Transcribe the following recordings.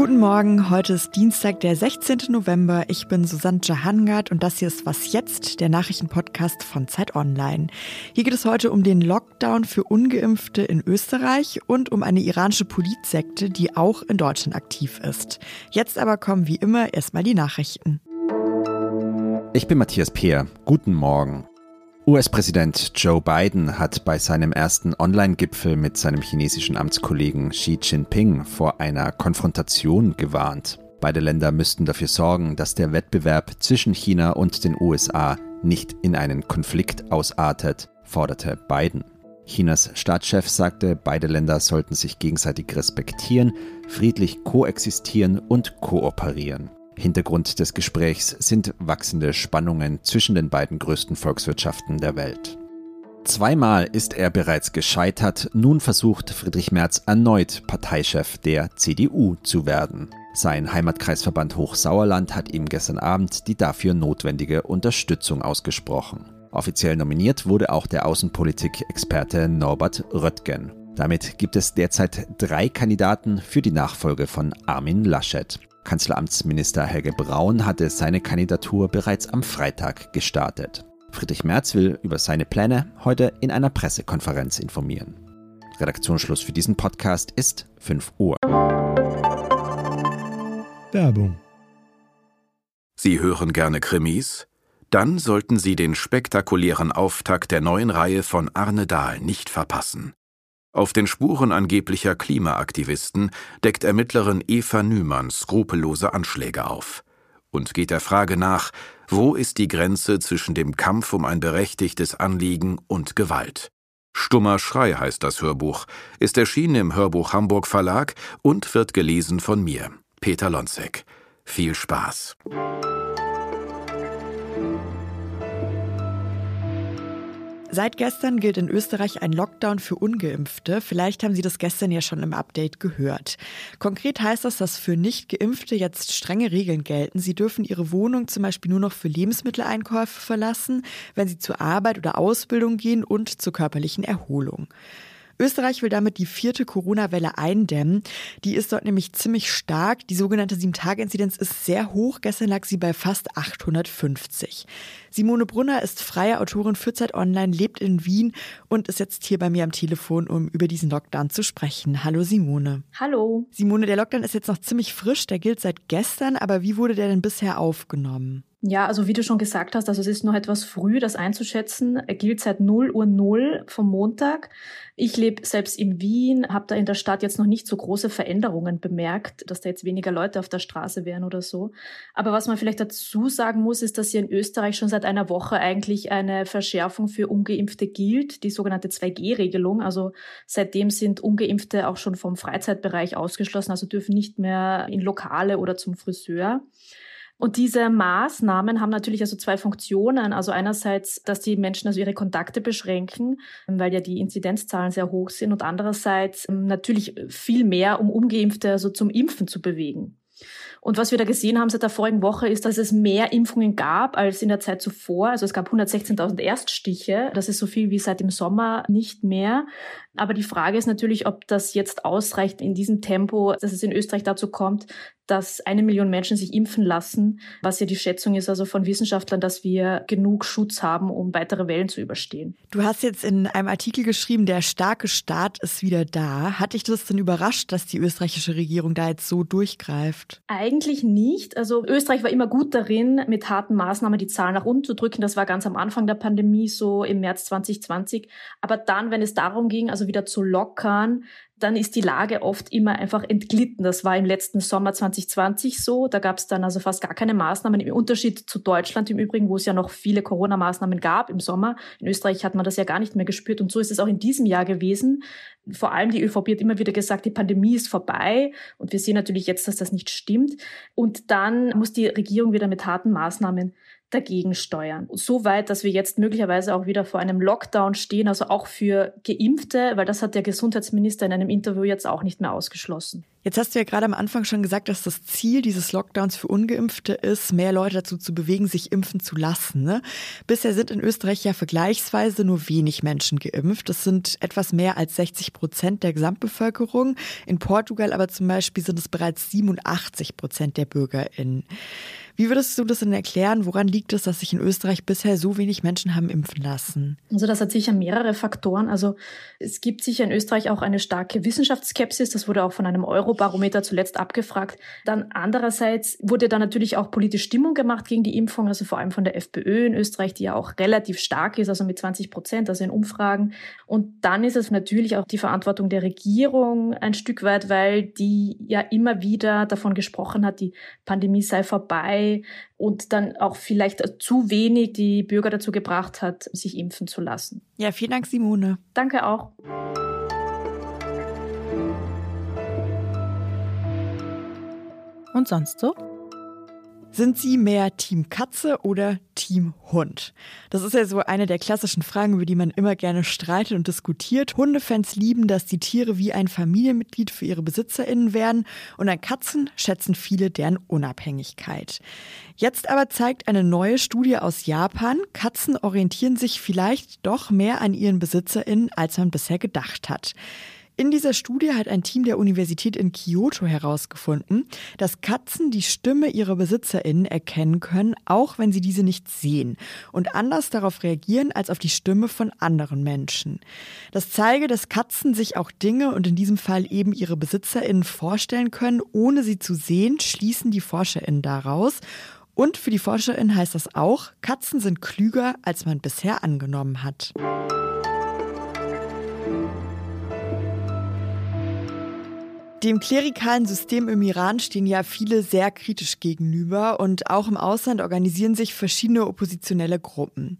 Guten Morgen, heute ist Dienstag, der 16. November. Ich bin Susanne Jahangard und das hier ist Was Jetzt, der Nachrichtenpodcast von Zeit Online. Hier geht es heute um den Lockdown für Ungeimpfte in Österreich und um eine iranische Politsekte, die auch in Deutschland aktiv ist. Jetzt aber kommen wie immer erstmal die Nachrichten. Ich bin Matthias Peer. Guten Morgen. US-Präsident Joe Biden hat bei seinem ersten Online-Gipfel mit seinem chinesischen Amtskollegen Xi Jinping vor einer Konfrontation gewarnt. Beide Länder müssten dafür sorgen, dass der Wettbewerb zwischen China und den USA nicht in einen Konflikt ausartet, forderte Biden. Chinas Staatschef sagte, beide Länder sollten sich gegenseitig respektieren, friedlich koexistieren und kooperieren. Hintergrund des Gesprächs sind wachsende Spannungen zwischen den beiden größten Volkswirtschaften der Welt. Zweimal ist er bereits gescheitert, nun versucht Friedrich Merz erneut Parteichef der CDU zu werden. Sein Heimatkreisverband Hochsauerland hat ihm gestern Abend die dafür notwendige Unterstützung ausgesprochen. Offiziell nominiert wurde auch der Außenpolitik-Experte Norbert Röttgen. Damit gibt es derzeit drei Kandidaten für die Nachfolge von Armin Laschet. Kanzleramtsminister Helge Braun hatte seine Kandidatur bereits am Freitag gestartet. Friedrich Merz will über seine Pläne heute in einer Pressekonferenz informieren. Redaktionsschluss für diesen Podcast ist 5 Uhr. Werbung. Sie hören gerne Krimis? Dann sollten Sie den spektakulären Auftakt der neuen Reihe von Arne Dahl nicht verpassen. Auf den Spuren angeblicher Klimaaktivisten deckt Ermittlerin Eva Nümann skrupellose Anschläge auf und geht der Frage nach, wo ist die Grenze zwischen dem Kampf um ein berechtigtes Anliegen und Gewalt. Stummer Schrei heißt das Hörbuch, ist erschienen im Hörbuch Hamburg Verlag und wird gelesen von mir, Peter Lonzek. Viel Spaß. Seit gestern gilt in Österreich ein Lockdown für ungeimpfte. Vielleicht haben Sie das gestern ja schon im Update gehört. Konkret heißt das, dass für Nicht-Geimpfte jetzt strenge Regeln gelten. Sie dürfen ihre Wohnung zum Beispiel nur noch für Lebensmitteleinkäufe verlassen, wenn sie zur Arbeit oder Ausbildung gehen und zur körperlichen Erholung. Österreich will damit die vierte Corona-Welle eindämmen. Die ist dort nämlich ziemlich stark. Die sogenannte Sieben-Tage-Inzidenz ist sehr hoch. Gestern lag sie bei fast 850. Simone Brunner ist freie Autorin für Zeit Online, lebt in Wien und ist jetzt hier bei mir am Telefon, um über diesen Lockdown zu sprechen. Hallo Simone. Hallo. Simone, der Lockdown ist jetzt noch ziemlich frisch, der gilt seit gestern, aber wie wurde der denn bisher aufgenommen? Ja, also wie du schon gesagt hast, also es ist noch etwas früh, das einzuschätzen. Er gilt seit 0 Uhr 0 vom Montag. Ich lebe selbst in Wien, habe da in der Stadt jetzt noch nicht so große Veränderungen bemerkt, dass da jetzt weniger Leute auf der Straße wären oder so. Aber was man vielleicht dazu sagen muss, ist, dass hier in Österreich schon seit einer Woche eigentlich eine Verschärfung für Ungeimpfte gilt, die sogenannte 2G-Regelung. Also seitdem sind Ungeimpfte auch schon vom Freizeitbereich ausgeschlossen, also dürfen nicht mehr in Lokale oder zum Friseur. Und diese Maßnahmen haben natürlich also zwei Funktionen. Also einerseits, dass die Menschen also ihre Kontakte beschränken, weil ja die Inzidenzzahlen sehr hoch sind und andererseits ähm, natürlich viel mehr, um Ungeimpfte also zum Impfen zu bewegen. Und was wir da gesehen haben seit der vorigen Woche ist, dass es mehr Impfungen gab als in der Zeit zuvor. Also es gab 116.000 Erststiche. Das ist so viel wie seit dem Sommer nicht mehr. Aber die Frage ist natürlich, ob das jetzt ausreicht in diesem Tempo, dass es in Österreich dazu kommt, dass eine Million Menschen sich impfen lassen, was ja die Schätzung ist also von Wissenschaftlern, dass wir genug Schutz haben, um weitere Wellen zu überstehen. Du hast jetzt in einem Artikel geschrieben, der starke Staat ist wieder da. Hat dich das denn überrascht, dass die österreichische Regierung da jetzt so durchgreift? Eigentlich nicht. Also Österreich war immer gut darin, mit harten Maßnahmen die Zahlen nach unten zu drücken. Das war ganz am Anfang der Pandemie, so im März 2020. Aber dann, wenn es darum ging, also wieder zu lockern, dann ist die Lage oft immer einfach entglitten. Das war im letzten Sommer 2020 so. Da gab es dann also fast gar keine Maßnahmen. Im Unterschied zu Deutschland im Übrigen, wo es ja noch viele Corona-Maßnahmen gab im Sommer. In Österreich hat man das ja gar nicht mehr gespürt. Und so ist es auch in diesem Jahr gewesen. Vor allem die ÖVP hat immer wieder gesagt, die Pandemie ist vorbei. Und wir sehen natürlich jetzt, dass das nicht stimmt. Und dann muss die Regierung wieder mit harten Maßnahmen dagegen steuern. So weit, dass wir jetzt möglicherweise auch wieder vor einem Lockdown stehen, also auch für Geimpfte, weil das hat der Gesundheitsminister in einem Interview jetzt auch nicht mehr ausgeschlossen. Jetzt hast du ja gerade am Anfang schon gesagt, dass das Ziel dieses Lockdowns für Ungeimpfte ist, mehr Leute dazu zu bewegen, sich impfen zu lassen. Ne? Bisher sind in Österreich ja vergleichsweise nur wenig Menschen geimpft. Das sind etwas mehr als 60 Prozent der Gesamtbevölkerung. In Portugal aber zum Beispiel sind es bereits 87 Prozent der BürgerInnen. Wie würdest du das denn erklären? Woran liegt es, dass sich in Österreich bisher so wenig Menschen haben impfen lassen? Also das hat sicher mehrere Faktoren. Also es gibt sicher in Österreich auch eine starke Wissenschaftsskepsis. Das wurde auch von einem Eurobarometer zuletzt abgefragt. Dann andererseits wurde da natürlich auch politische Stimmung gemacht gegen die Impfung, also vor allem von der FPÖ in Österreich, die ja auch relativ stark ist, also mit 20 Prozent, also in Umfragen. Und dann ist es natürlich auch die Verantwortung der Regierung ein Stück weit, weil die ja immer wieder davon gesprochen hat, die Pandemie sei vorbei und dann auch vielleicht zu wenig die Bürger dazu gebracht hat, sich impfen zu lassen. Ja, vielen Dank, Simone. Danke auch. Und sonst so? Sind Sie mehr Team Katze oder Team Hund? Das ist ja so eine der klassischen Fragen, über die man immer gerne streitet und diskutiert. Hundefans lieben, dass die Tiere wie ein Familienmitglied für ihre BesitzerInnen werden und an Katzen schätzen viele deren Unabhängigkeit. Jetzt aber zeigt eine neue Studie aus Japan, Katzen orientieren sich vielleicht doch mehr an ihren BesitzerInnen, als man bisher gedacht hat. In dieser Studie hat ein Team der Universität in Kyoto herausgefunden, dass Katzen die Stimme ihrer BesitzerInnen erkennen können, auch wenn sie diese nicht sehen und anders darauf reagieren als auf die Stimme von anderen Menschen. Das zeige, dass Katzen sich auch Dinge und in diesem Fall eben ihre BesitzerInnen vorstellen können, ohne sie zu sehen, schließen die ForscherInnen daraus. Und für die ForscherInnen heißt das auch, Katzen sind klüger, als man bisher angenommen hat. Dem klerikalen System im Iran stehen ja viele sehr kritisch gegenüber und auch im Ausland organisieren sich verschiedene oppositionelle Gruppen.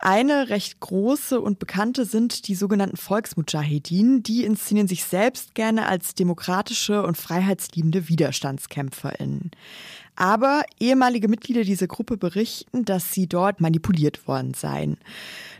Eine recht große und bekannte sind die sogenannten Volksmujahedin. Die inszenieren sich selbst gerne als demokratische und freiheitsliebende WiderstandskämpferInnen. Aber ehemalige Mitglieder dieser Gruppe berichten, dass sie dort manipuliert worden seien.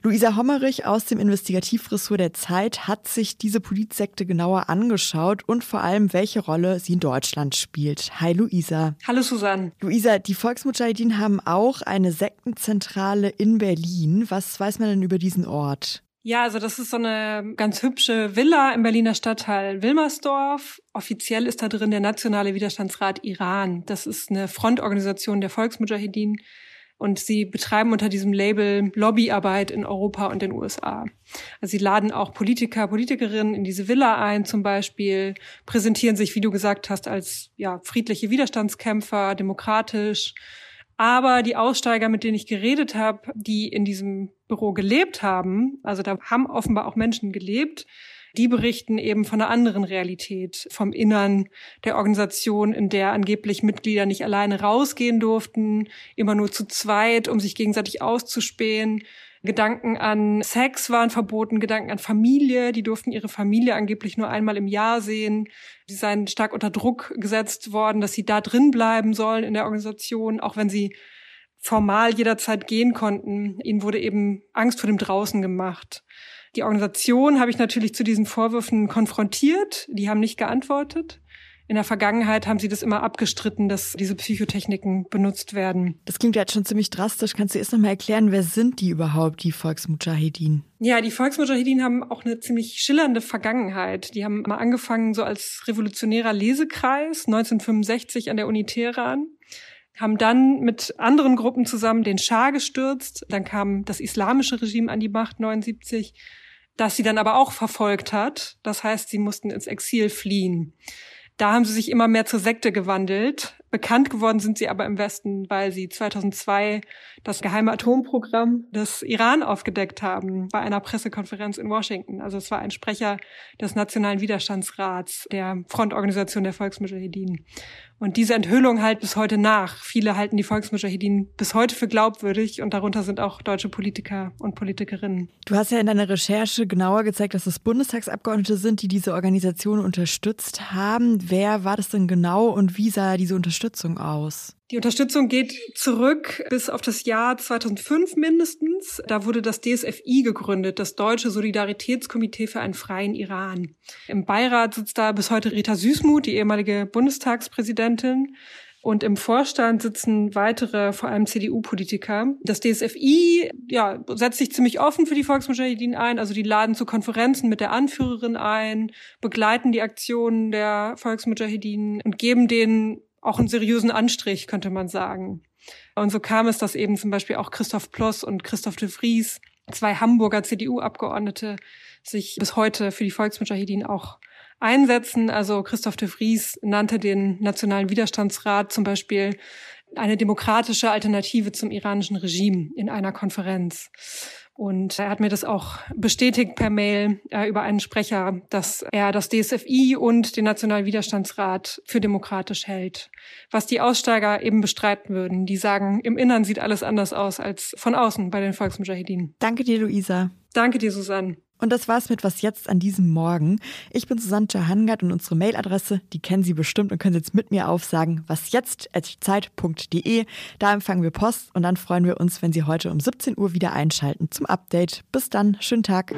Luisa Hommerich aus dem Investigativressort der Zeit hat sich diese Politsekte genauer angeschaut und vor allem, welche Rolle sie in Deutschland spielt. Hi Luisa. Hallo Susanne. Luisa, die Volksmujahideen haben auch eine Sektenzentrale in Berlin. Was weiß man denn über diesen Ort? Ja, also das ist so eine ganz hübsche Villa im Berliner Stadtteil Wilmersdorf. Offiziell ist da drin der Nationale Widerstandsrat Iran. Das ist eine Frontorganisation der Volksmujahedin und sie betreiben unter diesem Label Lobbyarbeit in Europa und den USA. Also sie laden auch Politiker, Politikerinnen in diese Villa ein zum Beispiel, präsentieren sich, wie du gesagt hast, als ja, friedliche Widerstandskämpfer, demokratisch aber die Aussteiger, mit denen ich geredet habe, die in diesem Büro gelebt haben, also da haben offenbar auch Menschen gelebt, die berichten eben von einer anderen Realität, vom Innern der Organisation, in der angeblich Mitglieder nicht alleine rausgehen durften, immer nur zu zweit, um sich gegenseitig auszuspähen. Gedanken an Sex waren verboten, Gedanken an Familie, die durften ihre Familie angeblich nur einmal im Jahr sehen. Sie seien stark unter Druck gesetzt worden, dass sie da drin bleiben sollen in der Organisation, auch wenn sie formal jederzeit gehen konnten. Ihnen wurde eben Angst vor dem Draußen gemacht. Die Organisation habe ich natürlich zu diesen Vorwürfen konfrontiert. Die haben nicht geantwortet. In der Vergangenheit haben sie das immer abgestritten, dass diese Psychotechniken benutzt werden. Das klingt jetzt schon ziemlich drastisch. Kannst du erst noch mal erklären, wer sind die überhaupt, die Volksmujahedin? Ja, die Volksmujahedin haben auch eine ziemlich schillernde Vergangenheit. Die haben mal angefangen so als revolutionärer Lesekreis 1965 an der Uni Teheran haben dann mit anderen Gruppen zusammen den Schah gestürzt. Dann kam das islamische Regime an die Macht 79, das sie dann aber auch verfolgt hat. Das heißt, sie mussten ins Exil fliehen. Da haben sie sich immer mehr zur Sekte gewandelt. Bekannt geworden sind sie aber im Westen, weil sie 2002 das geheime Atomprogramm des Iran aufgedeckt haben bei einer Pressekonferenz in Washington. Also es war ein Sprecher des Nationalen Widerstandsrats, der Frontorganisation der Volksmujahedin. Und diese Enthüllung halt bis heute nach. Viele halten die Volksmujahedin bis heute für glaubwürdig und darunter sind auch deutsche Politiker und Politikerinnen. Du hast ja in deiner Recherche genauer gezeigt, dass es Bundestagsabgeordnete sind, die diese Organisation unterstützt haben. Wer war das denn genau und wie sah diese Unterstützung Unterstützung aus? Die Unterstützung geht zurück bis auf das Jahr 2005 mindestens. Da wurde das DSFI gegründet, das Deutsche Solidaritätskomitee für einen freien Iran. Im Beirat sitzt da bis heute Rita Süßmuth, die ehemalige Bundestagspräsidentin. Und im Vorstand sitzen weitere, vor allem CDU-Politiker. Das DSFI ja, setzt sich ziemlich offen für die Volksmujahideen ein. Also die laden zu Konferenzen mit der Anführerin ein, begleiten die Aktionen der Volksmujahideen und geben denen auch einen seriösen Anstrich, könnte man sagen. Und so kam es, dass eben zum Beispiel auch Christoph Ploss und Christoph de Vries, zwei Hamburger CDU-Abgeordnete, sich bis heute für die Volksmujahideen auch einsetzen. Also Christoph de Vries nannte den Nationalen Widerstandsrat zum Beispiel eine demokratische Alternative zum iranischen Regime in einer Konferenz. Und er hat mir das auch bestätigt per Mail äh, über einen Sprecher, dass er das DSFI und den Nationalen Widerstandsrat für demokratisch hält. Was die Aussteiger eben bestreiten würden. Die sagen, im Innern sieht alles anders aus als von außen bei den Volksmujahideen. Danke dir, Luisa. Danke dir, Susanne. Und das war's mit Was jetzt an diesem Morgen. Ich bin Susanne Jahangard und unsere Mailadresse, die kennen Sie bestimmt und können Sie jetzt mit mir aufsagen, was jetzt zeit.de. Da empfangen wir Post und dann freuen wir uns, wenn Sie heute um 17 Uhr wieder einschalten zum Update. Bis dann, schönen Tag.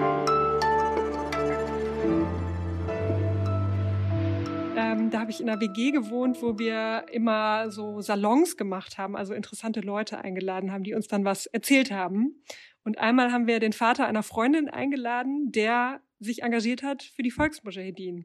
Ähm, da habe ich in einer WG gewohnt, wo wir immer so Salons gemacht haben, also interessante Leute eingeladen haben, die uns dann was erzählt haben. Und einmal haben wir den Vater einer Freundin eingeladen, der sich engagiert hat für die Volksmujahedin.